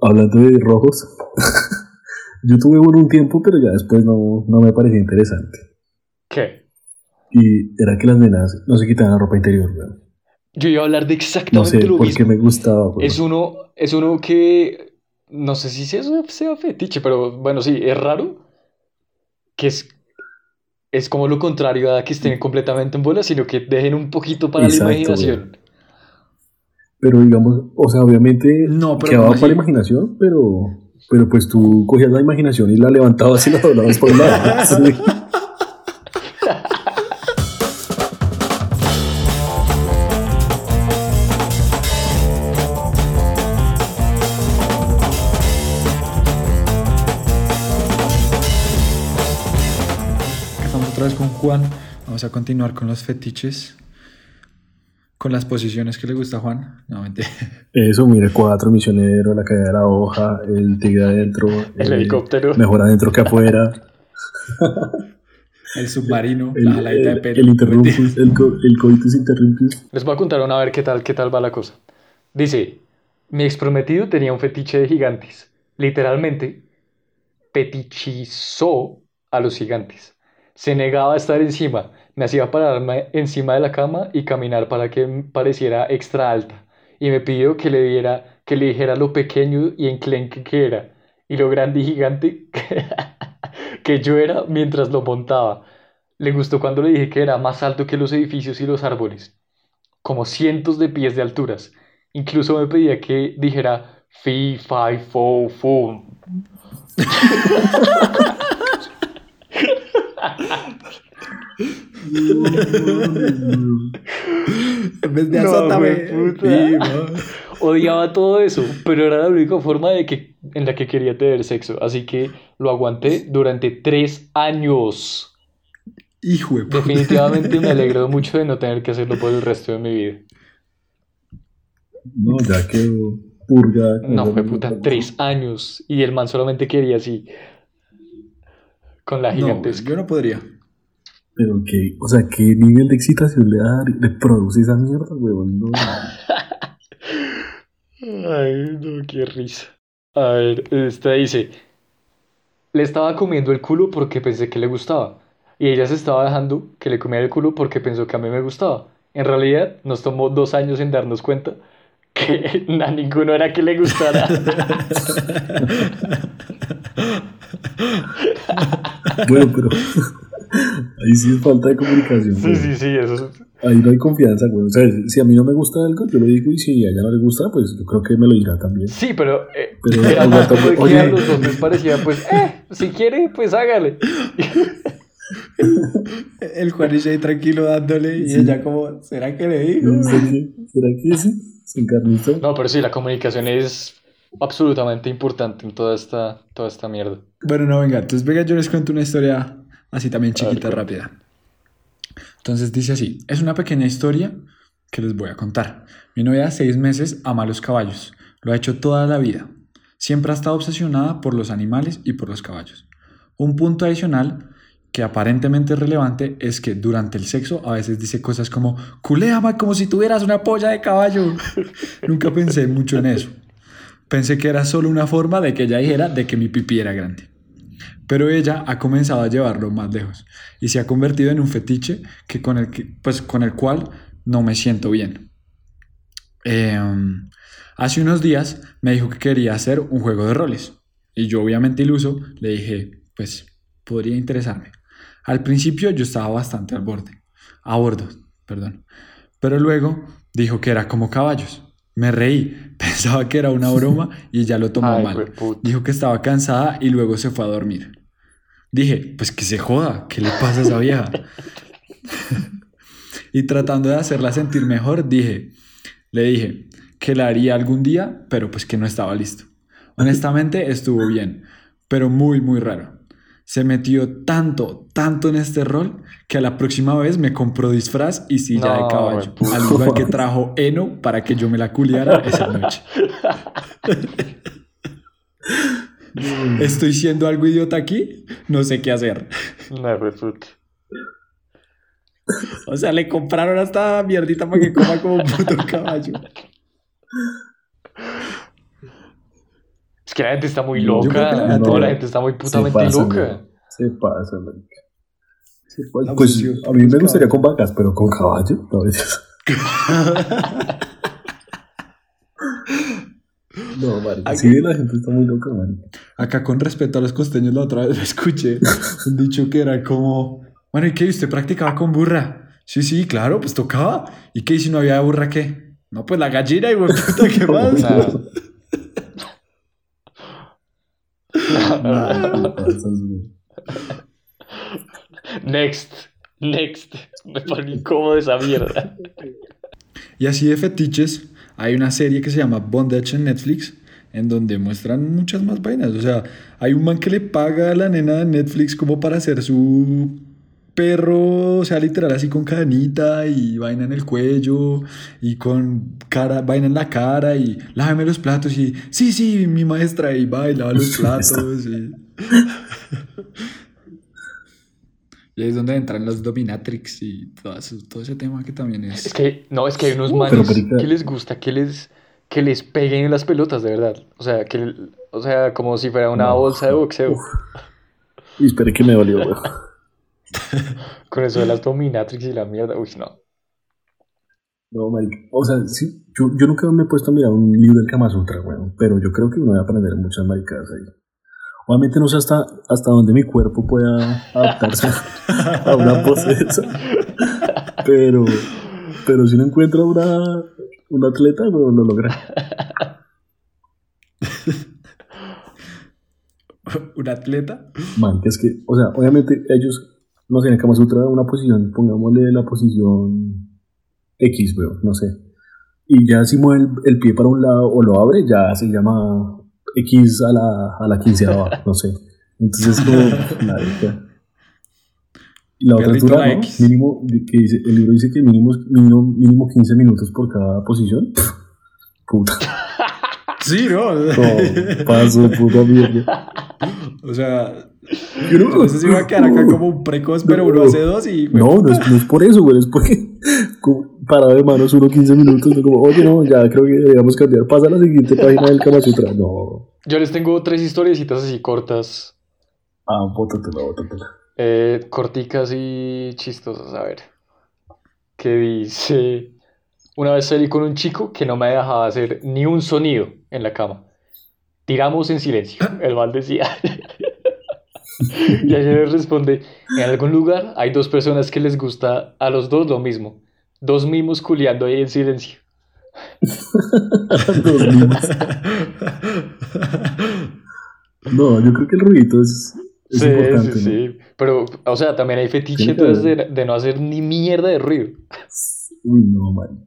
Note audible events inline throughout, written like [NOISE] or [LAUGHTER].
Hablando de rojos, [LAUGHS] yo tuve uno un tiempo, pero ya después no, no me pareció interesante. ¿Qué? Y era que las nenas no se quitaban la ropa interior. Yo iba a hablar de No exactamente sé lo por mismo. me gustaba. Es uno, es uno que no sé si sea, sea fetiche, pero bueno, sí, es raro. Que es, es como lo contrario a que estén completamente en bola, sino que dejen un poquito para Exacto, la imaginación. Pero digamos, o sea, obviamente No, pero quedaba ¿cómo para la imaginación, pero, pero pues tú cogías la imaginación y la levantabas y la doblabas por un lado. [LAUGHS] Sí. Estamos otra vez con Juan. Vamos a continuar con los fetiches. Con las posiciones que le gusta a Juan. No, mentira. [LAUGHS] Eso, mire, cuatro misioneros, la caída de la hoja, el tigre adentro, El helicóptero. mejor adentro que afuera, [LAUGHS] El submarino, el, la jaladita de el, pelo. el interrumpus, el, co- el coitus interrumpus. Les voy a contar una a ver qué tal, qué tal va la cosa. Dice, mi ex prometido tenía un fetiche de gigantes. Literalmente, fetichizó a los gigantes. Se negaba a estar encima. Me hacía pararme encima de la cama y caminar para que pareciera extra alta. Y me pidió que le diera, que le dijera lo pequeño y enclenque que era. Y lo grande y gigante [LAUGHS] que yo era mientras lo montaba. Le gustó cuando le dije que era más alto que los edificios y los árboles como cientos de pies de alturas. Incluso me pedía que dijera fi, fi, fo, fu. [LAUGHS] En vez de No, azótame. vivo. Odiaba todo eso, pero era la única forma de que, en la que quería tener sexo. Así que lo aguanté durante tres años. Hijo de puta. Definitivamente me alegro mucho de no tener que hacerlo por el resto de mi vida. No, ya quedó purga. No, fue puta, tres años. Y el man solamente quería así. Con la No, gigantesca. yo no podría. Pero que, o sea, ¿qué nivel de excitación le da, le produce esa mierda, weón? No. [LAUGHS] Ay, no, qué risa. A ver, esta dice, le estaba comiendo el culo porque pensé que le gustaba. Y ella se estaba dejando que le comiera el culo porque pensó que a mí me gustaba. En realidad, nos tomó dos años en darnos cuenta que [LAUGHS] a ninguno era que le gustara. [LAUGHS] Bueno, pero ahí sí es falta de comunicación. Sí, sí, sí, eso es- Ahí no hay confianza, güey. O sea, si a mí no me gusta algo, yo lo digo y si a ella no le gusta, pues yo creo que me lo dirá también. Sí, pero, eh, Pero aguanta, que oye. a los dos les parecía, pues, eh, si quiere, pues hágale. [LAUGHS] El Juanillo ahí tranquilo dándole y Sí. ella como, ¿será que le digo? No. ¿Será que sí? ¿Se encarnizó? No, pero sí, la comunicación es absolutamente importante en toda esta, toda esta mierda. Bueno, no, venga, entonces venga, yo les cuento una historia así también ver, chiquita, rápida. Entonces dice así, es una pequeña historia que les voy a contar. Mi novia de seis meses ama los caballos, lo ha hecho toda la vida. Siempre ha estado obsesionada por los animales y por los caballos. Un punto adicional que aparentemente es relevante es que durante el sexo a veces dice cosas como, culéame como si tuvieras una polla de caballo. [LAUGHS] Nunca pensé mucho en eso. Pensé que era solo una forma de que ella dijera de que mi pipí era grande. Pero ella ha comenzado a llevarlo más lejos y se ha convertido en un fetiche que con el, que, pues, con el cual no me siento bien. Eh, hace unos días me dijo que quería hacer un juego de roles y yo obviamente iluso le dije, pues podría interesarme. Al principio yo estaba bastante al borde, a bordo, perdón. Pero luego dijo que era como caballos. Me reí, [LAUGHS] pensaba que era una broma y ya lo tomó Ay, mal. Dijo que estaba cansada y luego se fue a dormir. Dije, pues que se joda, ¿qué le pasa a esa vieja? y tratando de hacerla sentir mejor, dije, le dije que la haría algún día, pero pues que no estaba listo. Honestamente estuvo bien, pero muy, muy raro. Se metió tanto, tanto en este rol que a la próxima vez me compró disfraz y silla No, de caballo. Al igual que trajo Eno para que yo me la culiara esa noche. [LAUGHS] [LAUGHS] ¿Estoy siendo algo idiota aquí? No sé qué hacer. No, puta. O sea, le compraron hasta mierdita para que coma como un puto [LAUGHS] caballo. Es que la gente está muy loca. la No, gente- la gente está muy Se putamente pasa, loca. Se pasa. Se pasa. La Pues a mí me gustaría con vacas, pero con caballo. No, es- [LAUGHS] no marica. Aquí- Sí, la gente está muy loca, marica. Acá con respecto a los costeños, la otra vez escuché [LAUGHS] un dicho que era como, bueno, ¿y qué? ¿Usted practicaba con burra? Sí, sí, claro, pues tocaba. ¿Y qué? ¿Y si no había burra qué? No, pues la gallina y [LAUGHS] puta, ¿qué más? [LAUGHS] Next. Next. Me pone incómodo esa mierda. Y así de fetiches, hay una serie que se llama Bondage en Netflix, en donde muestran muchas más vainas. O sea, hay un man que le paga a la nena de Netflix como para hacer su perro, o sea, literal así con cadenita y vaina en el cuello y con cara, vaina en la cara y lávame los platos y sí, sí, mi maestra y va y lava los [LAUGHS] platos y... [LAUGHS] [LAUGHS] Y ahí es donde entran los dominatrix y todo, eso- todo ese tema que también es... Es que, no, es que hay unos Uh, manes que les gusta que les, que les peguen en las pelotas, de verdad. O sea, que, o sea, como si fuera una No. bolsa de boxeo. Y esperé que me dolió, güey. [LAUGHS] Con eso de las dominatrix y la mierda. Uy, no. No, marica. O sea, sí, yo, yo nunca me he puesto a mirar un libro del Kama Sutra, güey. Pero yo creo que uno va a aprender muchas maricadas ahí. Obviamente no sé hasta, hasta dónde mi cuerpo pueda adaptarse a una pose esa. Pero, pero si uno encuentra una, un atleta, güey, lo logra. un atleta. Marica, es que, o sea, obviamente ellos, no sé, en el Kama Sutra una posición, pongámosle la posición X, güey, no sé. Y ya si mueve el, el pie para un lado o lo abre, ya se llama X a la, a la quinceava, [LAUGHS] no sé. Entonces, como, marica. Y la otra altura, la ¿no? Mínimo, que dice, el libro dice que mínimo, mínimo, mínimo 15 minutos por cada posición. Pff, [LAUGHS] Puta, Sí, ¿no? no, paso, puta mierda. o sea, Yo no- entonces iba a quedar acá como un precoz, pero uno hace dos y... No, no es, no es por eso, güey, es porque parado de manos uno 15 minutos, como, oye, no, ya creo que deberíamos cambiar, pasa a la siguiente página del Kama Sutra. No, Yo les tengo tres historiecitas así cortas, ah, bótatela, bótatela. eh, corticas y chistosas. A ver. Que dice: Una vez salí con un chico que no me dejaba hacer ni un sonido en la cama. Tiramos en silencio. El mal decía. [LAUGHS] y le responde: En algún lugar hay dos personas que les gusta a los dos lo mismo. Dos mimos culiando ahí en silencio. Dos mimos. No, yo creo que el ruidito es, es Sí, importante. sí, ¿no? sí. Pero, o sea, también hay fetiche entonces de, de no hacer ni mierda de ruido. Uy, no, man.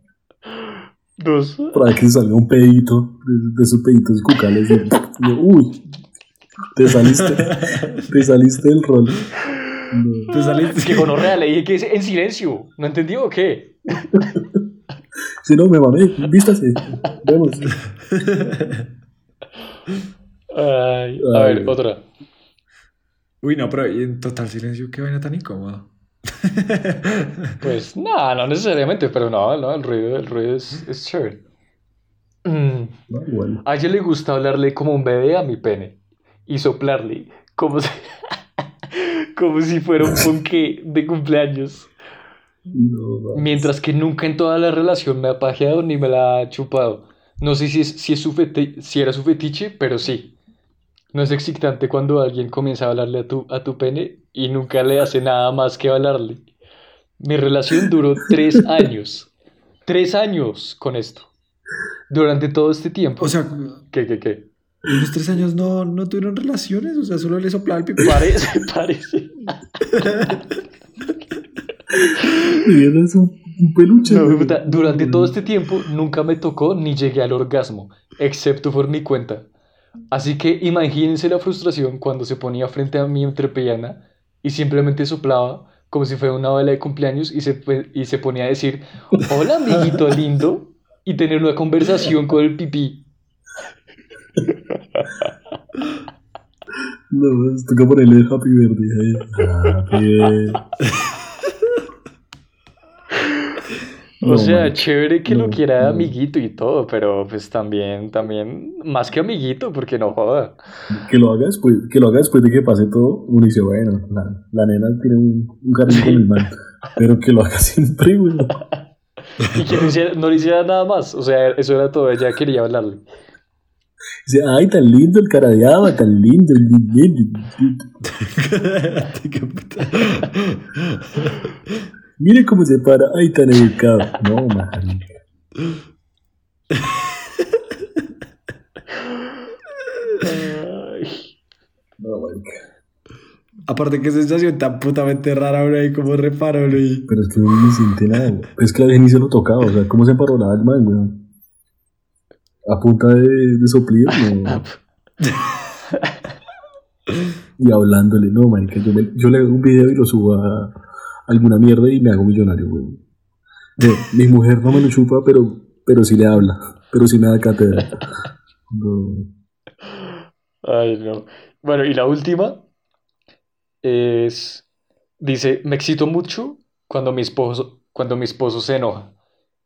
Dos. Para que salga un pedito de, de esos peditos cucales. de- uy, te saliste, te saliste del rol. No. [LAUGHS] Te saliste... Es que gonorrea le dije que es en silencio. ¿No entendió o qué? [LAUGHS] Si no, me mamé, vístase. Vemos. Ay, a Ay. ver, otra. Uy, no, pero en total silencio, qué vaina tan incómoda. [LAUGHS] Pues nada, no necesariamente, pero no, no, el ruido, el ruido es, es chévere. Mm, No, bueno. A ella le gusta hablarle como un bebé a mi pene y soplarle como si, como si fuera un ponqué de cumpleaños. No. Mientras que nunca en toda la relación me ha pajeado ni me la ha chupado. No sé si, es, si, es su feti- si era su fetiche, pero sí. No es excitante cuando alguien comienza a hablarle a tu, a tu pene y nunca le hace nada más que hablarle. Mi relación duró [LAUGHS] tres años. Tres años con esto. Durante todo este tiempo. O sea, ¿Qué, qué, qué? En los tres años no, no tuvieron relaciones, o sea, solo le soplaba el pipí. [LAUGHS] Parece, parece. Eres un, un peluche. No, güey. puta, durante todo este tiempo nunca me tocó ni llegué al orgasmo, excepto por mi cuenta. Así que imagínense la frustración cuando se ponía frente a mi entrepierna y simplemente soplaba como si fuera una vela de cumpleaños y se, y se ponía a decir, hola amiguito lindo, y tener una conversación con el pipí. No, es- toca ponerle Happy Birthday ahí. Happy Birthday. O No, sea, chévere que lo quiera de no. amiguito y todo, pero pues también, también, más que amiguito, porque no joda. Que lo haga después, que lo haga después de que pase todo, uno dice, bueno, la, la nena tiene un, un cariño con el man. Pero que lo haga [LAUGHS] siempre, güey. Y que no, hiciera- no le hiciera nada más, o sea, eso era todo, ella quería hablarle. Dice, ay, tan lindo el cara de haba, tan lindo. lindo, lindo, lindo". Qué puta. Mire cómo se para, ay, tan educado. No, marica. Aparte que sensación tan putamente rara, bro, y como reparo, bro. Pero es que no me siente nada. Es que la vieja ni se lo tocaba. O sea, ¿cómo se emparolaba el man, güey? A punta de, de soplido, no. [LAUGHS] [LAUGHS] y hablándole, no, marica. Yo, me- yo le hago un video y lo subo a alguna mierda y me hago millonario, güey. De, mi mujer no me lo chupa, pero, pero sí le habla. Pero sí me da cátedra. [LAUGHS] No. Ay, no. Bueno, y la última es, dice, me excito mucho cuando mi esposo, cuando mi esposo se enoja.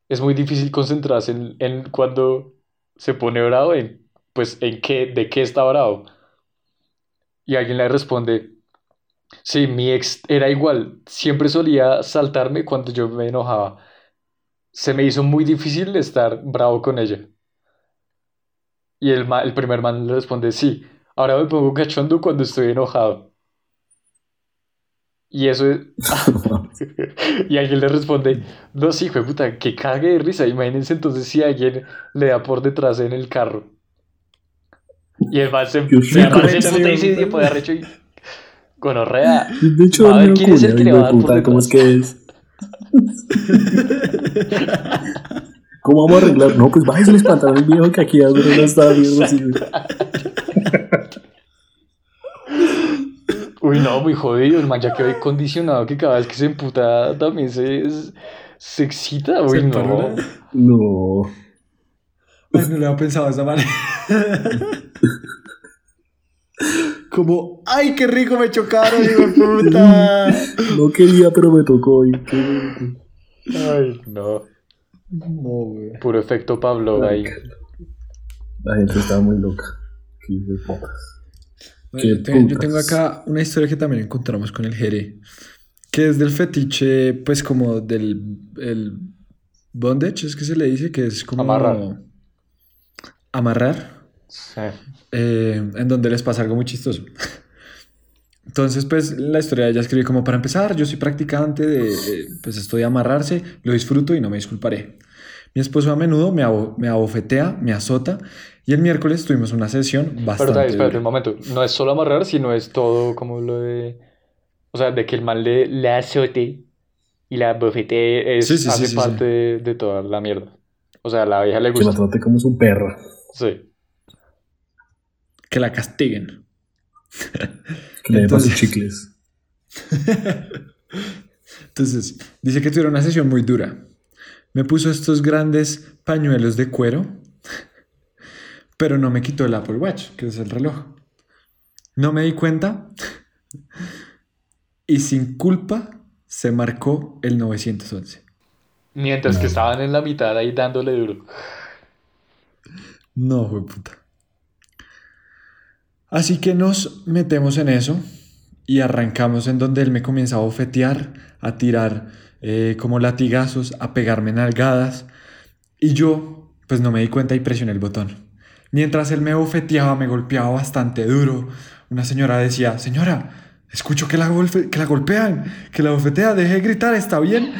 Es muy difícil concentrarse en, en cuando se pone bravo, en, pues, en qué, de qué está bravo. Y alguien le responde, sí, mi ex era igual, siempre solía saltarme cuando yo me enojaba. Se me hizo muy difícil estar bravo con ella. Y el, el primer man le responde, sí, ahora me pongo cachondo cuando estoy enojado. Y eso es... [LAUGHS] [LAUGHS] Y alguien le responde, no, sí, hijo de puta, que cague de risa. Imagínense entonces si alguien le da por detrás en el carro. Y el man se, se arrecha el puta y se tiempo de arrecho y... Gonorrea. De hecho, a ver quién es el que le va a dar por puta, ¿cómo es detrás. que es? [LAUGHS] ¿Cómo vamos a arreglar? No, pues bájese los pantalones viejo que aquí alguien no está viendo así. Uy, no, muy jodido. El man ya quedó condicionado que cada vez que se emputa también se, se excita. Uy, Se no. No. Ay, no lo había pensado de esa manera. Como, ay, qué rico me chocaron, hijo de puta. [LAUGHS] No quería, pero me tocó. y qué- Ay, no. No, güey. Puro efecto Pablo ahí. La gente está muy loca. Qué yo, tengo acá una historia que también encontramos con el Jere, que es del fetiche, pues como del el bondage, es que se le dice, que es como Amarrar. amarrar, Sí. eh, en donde les pasa algo muy chistoso. Entonces, pues la historia de ella escribe como para empezar, yo soy practicante de, eh, pues esto de amarrarse, lo disfruto y no me disculparé. Mi esposo a menudo me, abo- me abofetea, me azota y el miércoles tuvimos una sesión Pero bastante espérate, espérate dura. un momento. No es solo amarrar, sino es todo como lo de. O sea, de que el man le, le azote y la bofetee es, Sí, sí, sí, hace sí, parte de, de toda la mierda. O sea, a la vieja le Que la gusta. trate como su perra. Sí. Que la castiguen. [LAUGHS] Que le sus Entonces- chicles. [LAUGHS] Entonces, dice que tuvieron una sesión muy dura. Me puso estos grandes pañuelos de cuero, pero no me quitó el Apple Watch, que es el reloj. No me di cuenta y sin culpa se marcó el 911. Mientras que estaban en la mitad ahí dándole duro. No, fue puta. Así que nos metemos en eso y arrancamos en donde él me comienza a bofetear, a tirar eh, como latigazos, a pegarme nalgadas. Y yo, pues no me di cuenta y presioné el botón. Mientras él me bofeteaba, me golpeaba bastante duro. Una señora decía, señora, escucho que la, golpean, que la bofetea, deje de gritar, ¿está bien?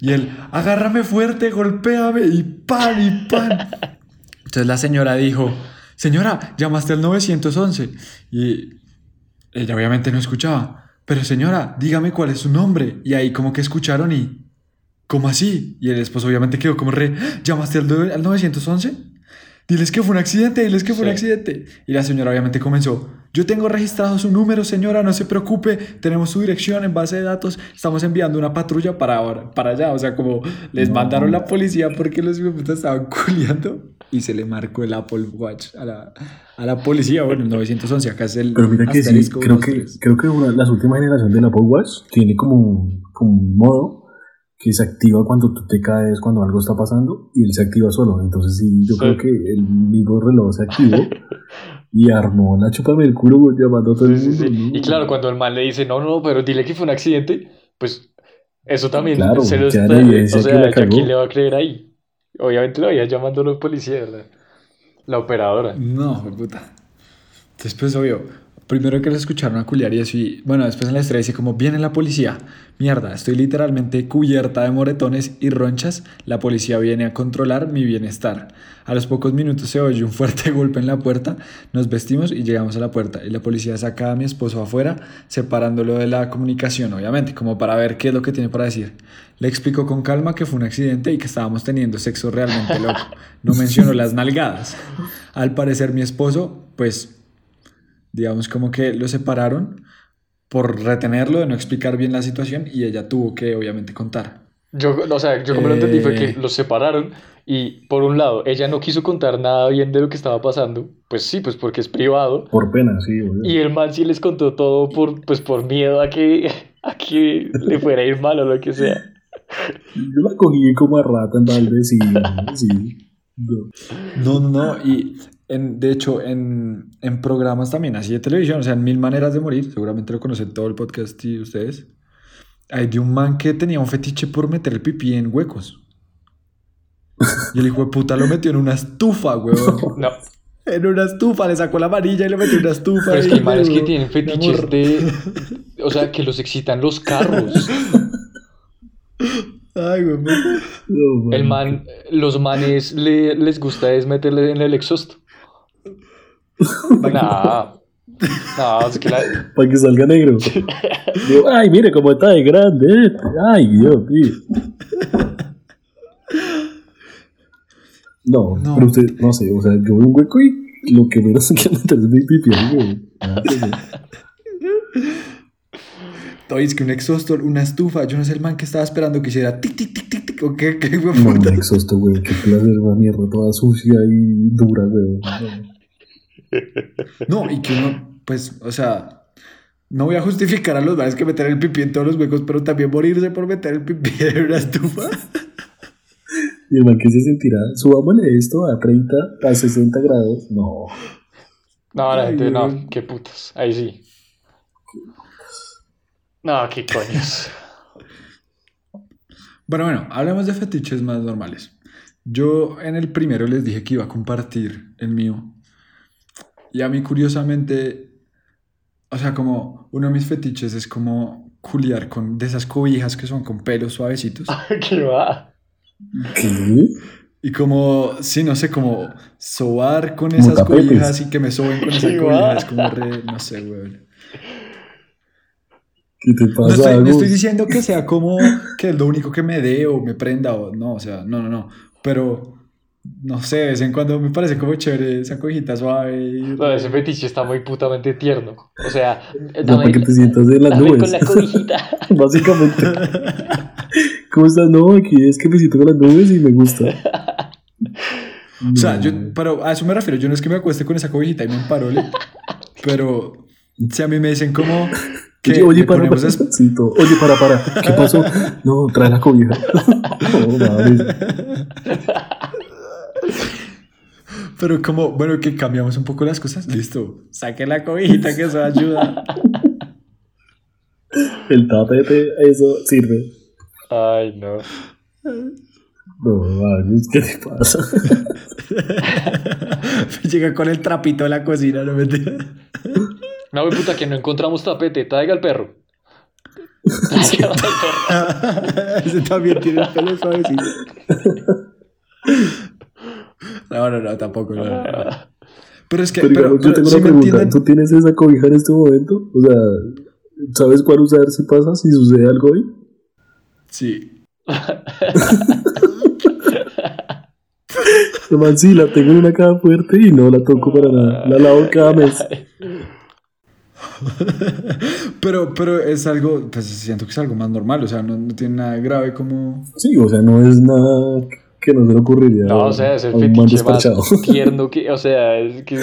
Y él, agárrame fuerte, golpéame y pan y pan. Entonces la señora dijo, señora, llamaste al 911. Y ella obviamente no escuchaba. Pero señora, dígame cuál es su nombre. Y ahí como que escucharon y, ¿cómo así? Y el esposo obviamente quedó como re, ¿llamaste al, nueve- al 911? Diles que fue un accidente, diles que fue un accidente. Y la señora obviamente comenzó, yo tengo registrado su número, señora, no se preocupe, tenemos su dirección en base de datos, estamos enviando una patrulla para, ahora, para allá. O sea, como les No. mandaron la policía porque los putas estaban [LAUGHS] culiando y se le marcó el Apple Watch a la, a la policía. Bueno, el 911, acá es el Pero mira que sí, creo que, creo que una, las últimas generaciones del Apple Watch tiene como un, como un modo que se activa cuando tú te caes, cuando algo está pasando, y él se activa solo. Entonces sí, yo Sí. creo que el mismo reloj se activó y armó la chupa del culo güey, llamando a todo el Sí, sí, mundo. sí. ¿no? Y claro, cuando el man le dice, no, no, pero dile que fue un accidente, pues eso también Claro, se lo está. O que sea, la ¿a quién cagó. le va a creer ahí? Obviamente lo había llamando a los policías, la, la operadora. No, puta. Después, obvio, primero que les escucharon a y y bueno, después en la historia dice como, viene la policía. Mierda, estoy literalmente cubierta de moretones y ronchas. La policía viene a controlar mi bienestar. A los pocos minutos se oye un fuerte [LAUGHS] golpe en la puerta, nos vestimos y llegamos a la puerta. Y la policía saca a mi esposo afuera, separándolo de la comunicación, obviamente, como para ver qué es lo que tiene para decir. Le explicó con calma que fue un accidente y que estábamos teniendo sexo realmente loco. No mencionó las nalgadas. Al parecer mi esposo, pues, digamos como que lo separaron por retenerlo, de no explicar bien la situación y ella tuvo que obviamente contar. Yo, o sea, yo como lo entendí fue Eh. que los separaron y por un lado, ella no quiso contar nada bien de lo que estaba pasando, pues sí, pues porque es privado, Por pena, sí, güey. y el man sí les contó todo por, pues por miedo a que, a que le fuera a ir mal o lo que sea. Yo la cogí como a rata en balde, sí, sí. [LAUGHS] No. No, no, no. Y en, de hecho, en, en programas también así de televisión, o sea, en Mil Maneras de Morir, seguramente lo conocen todo el podcast y ustedes. Hay de un man que tenía un fetiche por meter el pipí en huecos. Y el hijo de puta lo metió en una estufa, weón. [LAUGHS] No, En una estufa, le sacó la varilla y le metió en una estufa. pero es que hay manes que tienen fetiches de, o sea, que los excitan los carros. Ay, weón. No, El man, los manes le- les gusta es meterle en el exhaust. Nah, no, es que la, [LAUGHS] Para que salga negro. Digo, [LAUGHS] ay, mire cómo está de grande este. Ay, Dios mío. No, No. pero usted, no sé, o sea, yo veo un hueco y lo que menos que meter es mi pipi güey. Oye, es que un exhaustor, una estufa, yo no sé el man que estaba esperando que hiciera tic, tic, tic, tic, tic, o qué, qué, weón, No, un exhausto, güey. Qué placer, una mierda toda sucia y dura, güey. No. Y que uno, pues, o sea, no voy a justificar a los manes que meter el pipí en todos los huecos, pero también morirse por meter el pipí [LAUGHS] en una estufa. Y el man que se sentirá, subámosle esto a 30, a 60 grados. No. no, la Ay, gente, no, qué putas, ahí sí. No, qué coños. Bueno, bueno, hablemos de fetiches más normales. Yo en el primero les dije que iba a compartir el mío. Y a mí curiosamente, o sea, como uno de mis fetiches es como culiar con de esas cobijas que son con pelos suavecitos. [LAUGHS] ¿Qué va? ¿Qué? Y como, sí, no sé, como sobar con Como esas tapetes. cobijas y que me soben con esa Qué cobija. va. Es como re, no sé, weón. ¿Qué te No pasa, estoy, no estoy diciendo que sea como que es lo único que me dé o me prenda o no, o sea, no, no, no. Pero, no sé, de vez en cuando me parece como chévere esa cobijita suave. y- No, ese fetiche está muy putamente tierno. O sea, [LAUGHS] Ya dame, para que te sientas en las nubes. con la cobijita. [LAUGHS] Básicamente. [LAUGHS] ¿Cómo estás? No, aquí es que me siento con las nubes y me gusta. O sea, yo, No. pero a eso me refiero. Yo no es que me acueste con esa cobijita y me emparole, pero si a mí me dicen como que Oye, para, para, es-. Oye, para, para. ¿Qué pasó? No, trae la cobija. No, mames. [LAUGHS] Pero como, bueno, que cambiamos un poco las cosas. Listo. Saque la cobijita que eso ayuda. El tapete, eso sirve. Ay, no. No, mames, ¿qué te pasa? [LAUGHS] Llega con el trapito de la cocina, no me No, güey, puta, que no encontramos tapete. Traiga al perro. Traiga al perro. Ese también tiene el pelo suavecito. [LAUGHS] No, no, no, tampoco. no, no, no. Pero es que, Pero, yo pero tengo ¿sí una pregunta. entienden? ¿Tú tienes esa cobija en este momento? O sea, ¿sabes cuál usar si pasa, si sucede algo hoy? Sí. [LAUGHS] Nomás sí, la tengo en una caja fuerte y no la toco para nada. La lavo cada mes. [LAUGHS] Pero, pero es algo, pues siento que es algo más normal, o sea, no, no tiene nada grave como... Sí, o sea, no es nada que no se le ocurriría No, o sea, es el fetiche más [LAUGHS] tierno que, o sea, es que...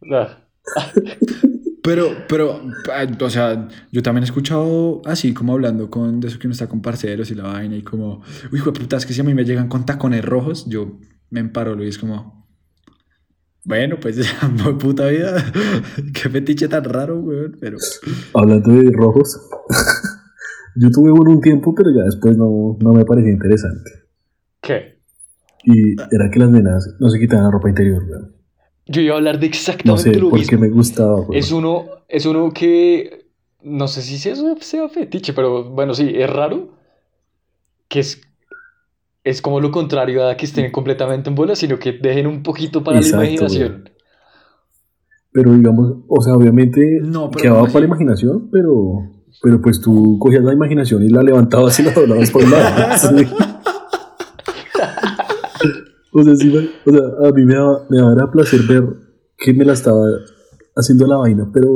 No. Pero, pero, ah, o sea, yo también he escuchado así como hablando con de eso que uno está con parceros y la vaina y como, uy, hijo de puta, es que si a mí me llegan con tacones rojos, yo me emparo y es como, bueno, pues [LAUGHS] ya, puta vida, [LAUGHS] qué fetiche tan raro, weón, pero... Hablando de rojos, yo tuve uno un tiempo, pero ya después no, no me parecía interesante. ¿Qué? Y era que las nenas no se quitaban la ropa interior, weón. Yo iba a hablar de No exactamente sé, lo porque mismo. me gustaba, weón. Es uno, es uno que no sé si sea, sea fetiche, pero bueno, sí, es raro. Que es, es como lo contrario a que estén completamente en bola, sino que dejen un poquito para Exacto, la imaginación. Pero digamos, o sea, obviamente No, pero quedaba ¿cómo para la imaginación, pero, pero pues tú cogías la imaginación y la levantabas y la doblabas por un lado. [LAUGHS] O sea, sí, o sea, a mí me daba, me daba placer ver que me la estaba haciendo la vaina, pero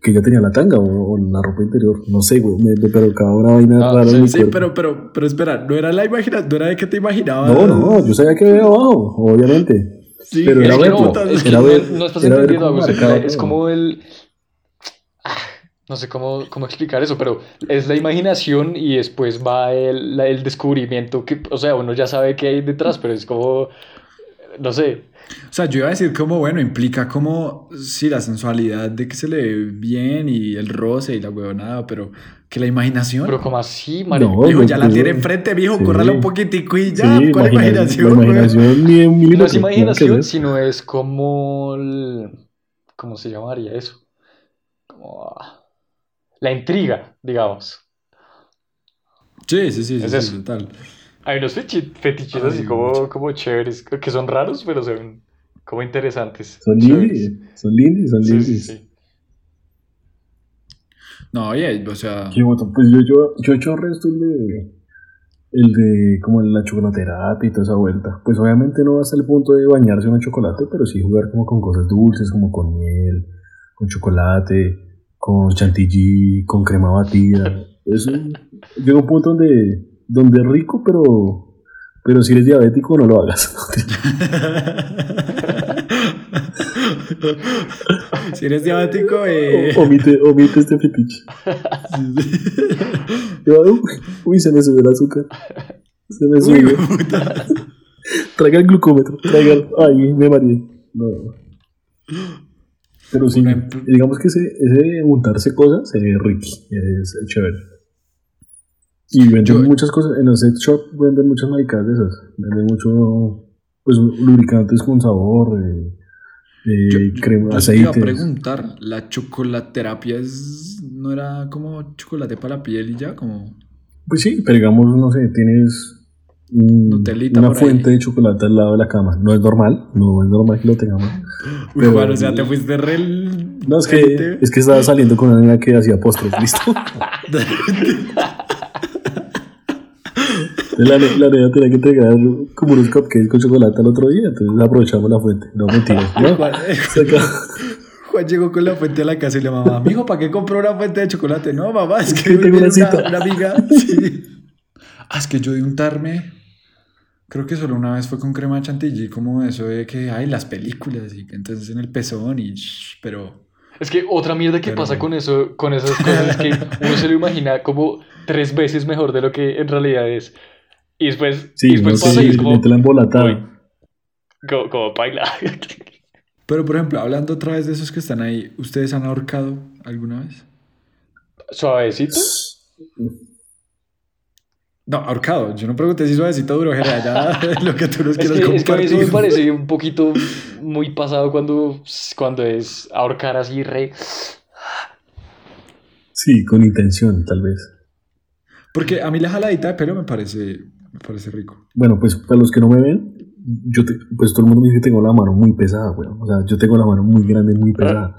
que ya tenía la tanga o, o la ropa interior. No sé, güey, me, me provocaba una vaina Ah, rara sí, Sí, pero, pero, pero espera, no era la imaginación, no era de que te imaginabas. No, no, yo sabía que había abajo, obviamente. Sí, pero era verlo, no, es que era no, ver- no estás era ver entendiendo marcaba es como el... No sé cómo, cómo explicar eso, pero es la imaginación y después va el, la- el descubrimiento que, o sea, uno ya sabe qué hay detrás, pero es como, no sé, O sea, yo iba a decir como, bueno, implica como, sí, la sensualidad de que se le ve bien y el roce y la huevonada, pero que la imaginación... pero como así, marico. No, Mijo, yo- ya la yo- tiene enfrente, mijo, Sí. córrala un poquitico y ya, Sí, ¿cuál imagina- imaginación, la güey? imaginación ni No es imaginación, sino es como el- ¿cómo se llamaría eso? Como ah, la intriga, digamos. Sí, sí, sí, sí, Es sí, eso. total. Hay unos fetiches Ay, así como, como chéveres, que son raros, pero son como interesantes. Son lindis, son lindis, son Sí, lindis. sí, sí. No, oye, o sea... Qué bueno, pues yo, yo, yo he hecho resto el de, el de como la chocolaterapia y toda esa vuelta. Pues obviamente no hasta el punto de bañarse en un chocolate, pero sí jugar como con cosas dulces, como con miel, con chocolate, con chantilly, con crema batida. Eso llega un punto donde, donde es rico, pero, pero si eres diabético no lo hagas. [LAUGHS] si eres diabético, eh... O- omite, omite este fetiche. Uy, se me subió el azúcar. Se me subió. [LAUGHS] Traiga el glucómetro, traiga el... Ay, me mareé. No. Pero sí, digamos que ese, ese untarse cosas es ricky, es, es chévere. Y venden Yo- muchas cosas, en los sex shop venden muchas maricadas de esas. Venden mucho, pues, lubricantes con sabor, eh, eh, Yo- crema, yo te iba a preguntar, ¿la chocolaterapia es, no era como chocolate para la piel y ya? Como... Pues sí, pero digamos, no sé, tienes Nutelita una ahí. fuente de chocolate al lado de la cama. No es normal, no es normal que lo tengamos. Uy, Pero- o sea, te fuiste re... No, es que, es que estaba saliendo con una niña que hacía postres, ¿listo? [LAUGHS] La, la niña tenía que entregar como unos cupcakes con chocolate al otro día, entonces aprovechamos la fuente. No, mentira. ¿no? [LAUGHS] Juan, acabó. Juan llegó con la fuente a la casa y le mamá, mijo, ¿para qué compró una fuente de chocolate? No, mamá, es que tengo una una amiga. [LAUGHS] Sí. Ah, es que yo de untarme, creo que solo una vez fue con crema chantilly, como eso de que, ay, las películas, y que entonces en el pezón y, shh, pero... Es que otra mierda que Pero- pasa con eso, con esas cosas es que [LAUGHS] uno se lo imagina como tres veces mejor de lo que en realidad es. Y después, Sí, y no después sé, pasa y es como, como, como baila. [LAUGHS] Pero, por ejemplo, hablando otra vez de esos que están ahí, ¿ustedes han ahorcado alguna vez? Suavecito. No, ahorcado. Yo no pregunté si suavecito o duro, Jera, ya [LAUGHS] lo que tú nos Es quieras que, es que a mí sí me parece un [LAUGHS] poquito muy pasado cuando, cuando es ahorcar así re... Sí, con intención, tal vez. Porque a mí la jaladita de pelo me parece, me parece rico. Bueno, pues para los que no me ven, yo te- pues todo el mundo me dice que tengo la mano muy pesada, weón. O sea, yo tengo la mano muy grande, muy pesada.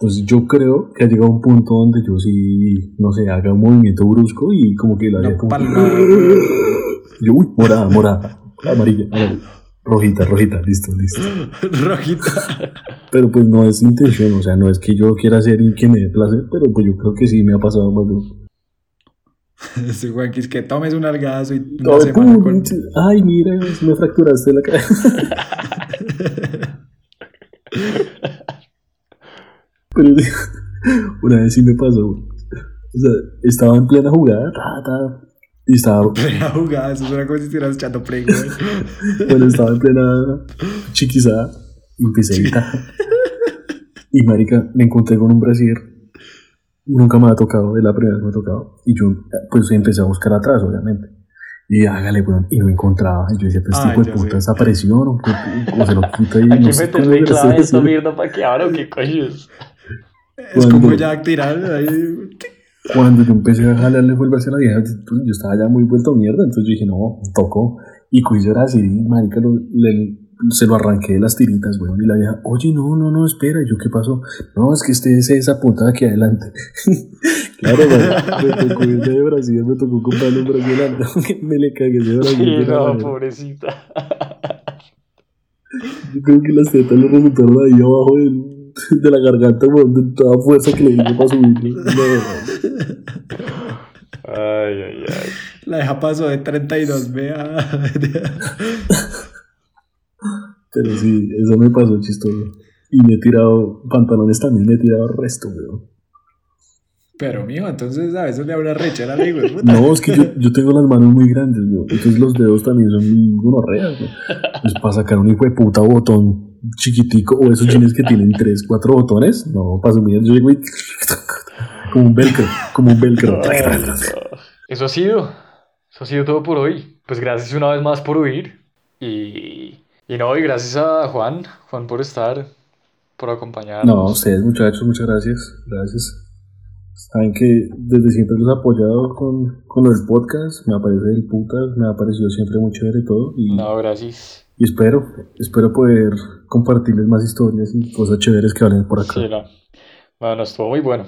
Pues yo creo que ha llegado un punto donde yo sí, no sé, haga un movimiento brusco y como que la No, como... [LAUGHS] Yo, uy, morada, morada, amarilla, amarilla, rojita, rojita, listo, listo. [LAUGHS] Rojita. Pero pues no es intención, o sea, no es que yo quiera hacer y que me dé placer, pero pues yo creo que sí me ha pasado más de uno. Ese Juan, que es que tomes un algazo y una Ay, semana con... Ay, mira, me fracturaste la cabeza. [LAUGHS] Pero [LAUGHS] Una vez sí me pasó. O sea, estaba en plena jugada, ta, ta, y estaba, [LAUGHS] Plena jugada, eso suena como si estuvieras echando play, güey. [LAUGHS] bueno, estaba en plena chiquizada y empecé a gritar. Y marica, me encontré con un brasier. Nunca me ha tocado, es la primera vez que me ha tocado. Y yo, pues empecé a buscar atrás, obviamente. Y hágale, weón, y no encontraba. Y yo decía, pues este hijo de puta desapareció, o, o se lo quita y Hay no que sé meterle cómo le clave mierda, para que abra o qué coños. Es como Jack tirar ahí. Cuando yo empecé a jalarle fue el a la vieja, pues, yo estaba ya muy vuelto mierda, entonces yo dije, no, tocó. Y yo era así, marica, lo- le- se lo arranqué de las tiritas, weón. Y la vieja, oye, no, no, no, espera. Y yo, ¿qué pasó? No, es que este es esa punta de aquí adelante. [LAUGHS] claro, weón, me tocó irme de Brasil, me tocó comprarle un brasileño. [LAUGHS] me le cagué de Brasil. Sí, no, manera. pobrecita. Yo creo que las tetas le resultaron ahí abajo del- de la garganta, weón, de toda fuerza que le dio para subir. [LAUGHS] Ay, ay, ay. La deja pasó de 32 vea. Pero sí, eso me pasó chistoso. Y me he tirado pantalones también, me he tirado resto, weón. Pero, mijo, entonces a veces le de puta. No, es que yo, yo tengo las manos muy grandes, weón. Entonces los dedos también son muy gonorreas, weón. Pues para sacar un hijo de puta botón chiquitico o esos jeans que tienen tres, cuatro botones, no, para subir yo llego y como un velcro, como un velcro. Eso ha sido. Eso ha sido todo por hoy. Pues gracias una vez más por huir. Y, y no, y gracias a Juan. Juan por estar, por acompañarnos. No, ustedes muchachos, muchas gracias, gracias. Saben que desde siempre los he apoyado con, con del podcast, me aparece del putas, me ha parecido siempre muy chévere todo y, No, gracias. Y espero, espero poder compartirles más historias y cosas chéveres que valen por acá. Sí, no. Bueno, estuvo muy bueno.